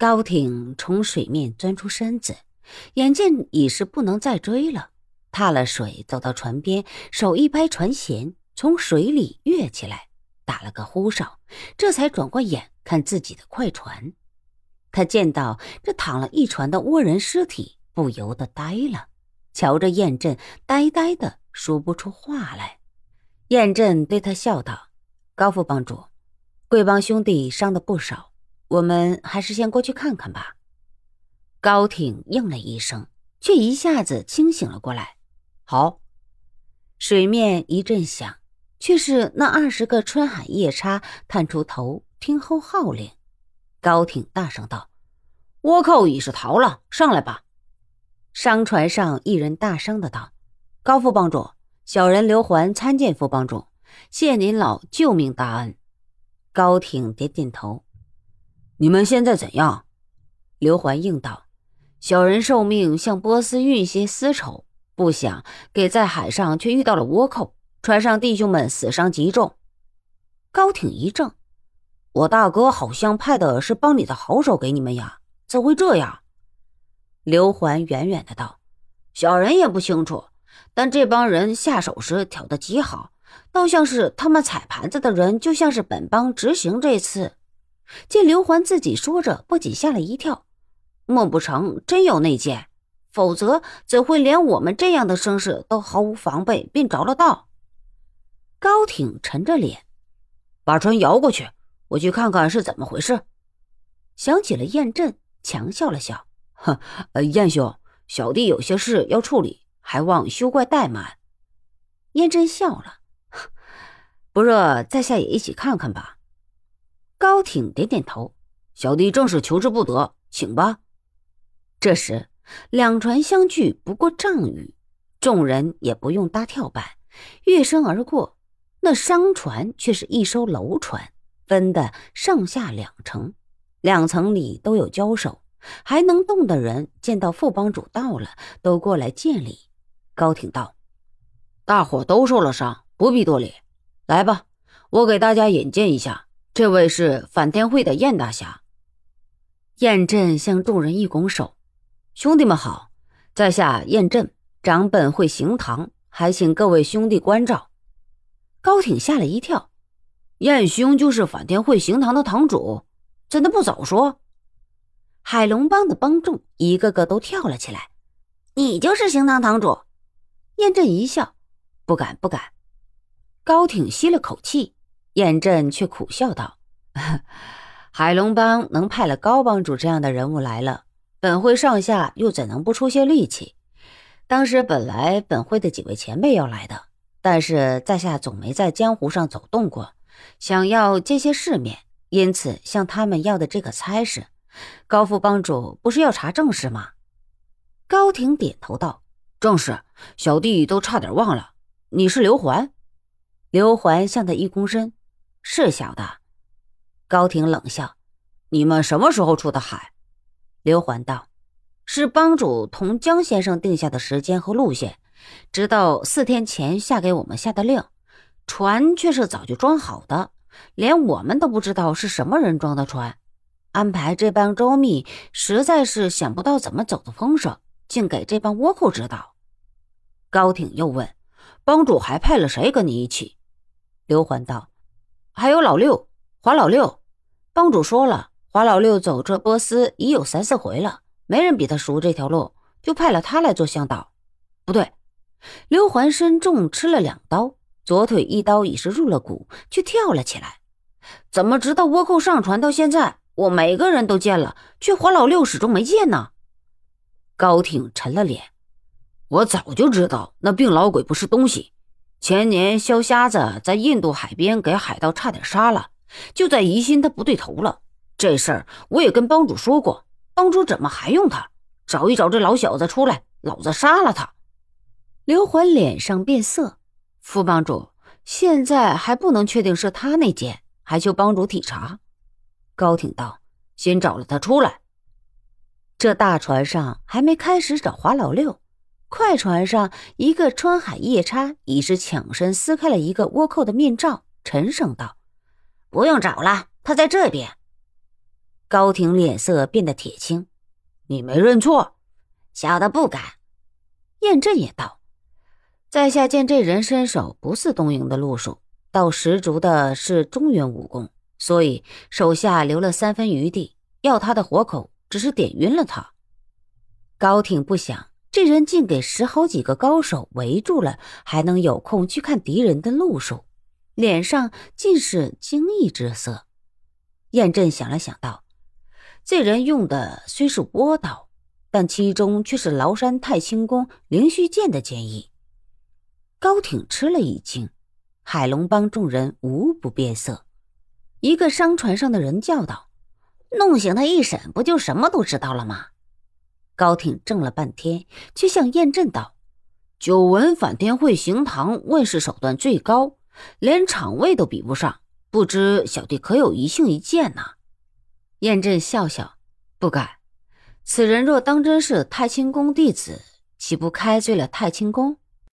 高挺从水面钻出身子，眼见已是不能再追了，踏了水走到船边，手一拍船舷，从水里跃起来，打了个呼哨，这才转过眼看自己的快船。他见到这躺了一船的倭人尸体，不由得呆了，瞧着燕震，呆呆的说不出话来。燕震对他笑道：“高副帮主，贵帮兄弟伤的不少。”我们还是先过去看看吧。高挺应了一声，却一下子清醒了过来。好，水面一阵响，却是那二十个春海夜叉探出头听候号令。高挺大声道：“倭寇已是逃了，上来吧！”商船上一人大声的道：“高副帮主，小人刘环参见副帮主，谢您老救命大恩。”高挺点点头。你们现在怎样？刘环应道：“小人受命向波斯运些丝绸，不想给在海上却遇到了倭寇，船上弟兄们死伤极重。”高挺一怔：“我大哥好像派的是帮里的好手给你们呀，怎会这样？”刘环远远的道：“小人也不清楚，但这帮人下手时挑得极好，倒像是他们踩盘子的人，就像是本帮执行这次。”见刘环自己说着，不仅吓了一跳。莫不成真有内奸？否则怎会连我们这样的声势都毫无防备便着了道？高挺沉着脸，把船摇过去，我去看看是怎么回事。想起了燕震，强笑了笑：“哼，燕兄，小弟有些事要处理，还望休怪怠慢。”燕震笑了：“不热，在下也一起看看吧。”高挺点点头，小弟正是求之不得，请吧。这时，两船相距不过丈余，众人也不用搭跳板，跃身而过。那商船却是一艘楼船，分的上下两层，两层里都有交手，还能动的人见到副帮主到了，都过来见礼。高挺道：“大伙都受了伤，不必多礼。来吧，我给大家引荐一下。”这位是反天会的燕大侠。燕震向众人一拱手：“兄弟们好，在下燕震，掌本会行堂，还请各位兄弟关照。”高挺吓了一跳：“燕兄就是反天会行堂的堂主，怎的不早说？”海龙帮的帮众一个个都跳了起来：“你就是行堂堂主？”燕震一笑：“不敢，不敢。”高挺吸了口气。燕震却苦笑道：“ 海龙帮能派了高帮主这样的人物来了，本会上下又怎能不出些力气？当时本来本会的几位前辈要来的，但是在下总没在江湖上走动过，想要见些世面，因此向他们要的这个差事。高副帮主不是要查正事吗？”高庭点头道：“正是，小弟都差点忘了。你是刘环？”刘环向他一躬身。是小的，高挺冷笑：“你们什么时候出的海？”刘环道：“是帮主同江先生定下的时间和路线，直到四天前下给我们下的令，船却是早就装好的，连我们都不知道是什么人装的船，安排这般周密，实在是想不到怎么走的风声，竟给这帮倭寇知道。”高挺又问：“帮主还派了谁跟你一起？”刘环道。还有老六，华老六，帮主说了，华老六走这波斯已有三四回了，没人比他熟这条路，就派了他来做向导。不对，刘环身重吃了两刀，左腿一刀已是入了骨，却跳了起来。怎么直到倭寇上船到现在，我每个人都见了，却华老六始终没见呢？高挺沉了脸，我早就知道那病老鬼不是东西。前年肖瞎子在印度海边给海盗差点杀了，就在疑心他不对头了。这事儿我也跟帮主说过，帮主怎么还用他？找一找这老小子出来，老子杀了他！刘环脸上变色，副帮主现在还不能确定是他那件，还求帮主体察。高挺道：“先找了他出来。”这大船上还没开始找华老六。快船上，一个川海夜叉已是抢身撕开了一个倭寇的面罩，沉声道：“不用找了，他在这边。”高挺脸色变得铁青：“你没认错？小的不敢。”燕震也道：“在下见这人身手不似东瀛的路数，倒十足的是中原武功，所以手下留了三分余地，要他的活口，只是点晕了他。”高挺不想，这人竟给十好几个高手围住了，还能有空去看敌人的路数，脸上尽是惊异之色。燕震想了想，道：“这人用的虽是倭刀，但其中却是崂山太清宫灵虚剑的剑意。”高挺吃了一惊，海龙帮众人无不变色。一个商船上的人叫道：“弄醒他一审，不就什么都知道了吗？”高挺怔了半天，却向燕震道：“久闻反天会行堂问世手段最高，连场位都比不上。”不知小弟可有一幸一见呢？燕震笑笑，不敢。此人若当真是太清宫弟子，岂不开罪了太清宫？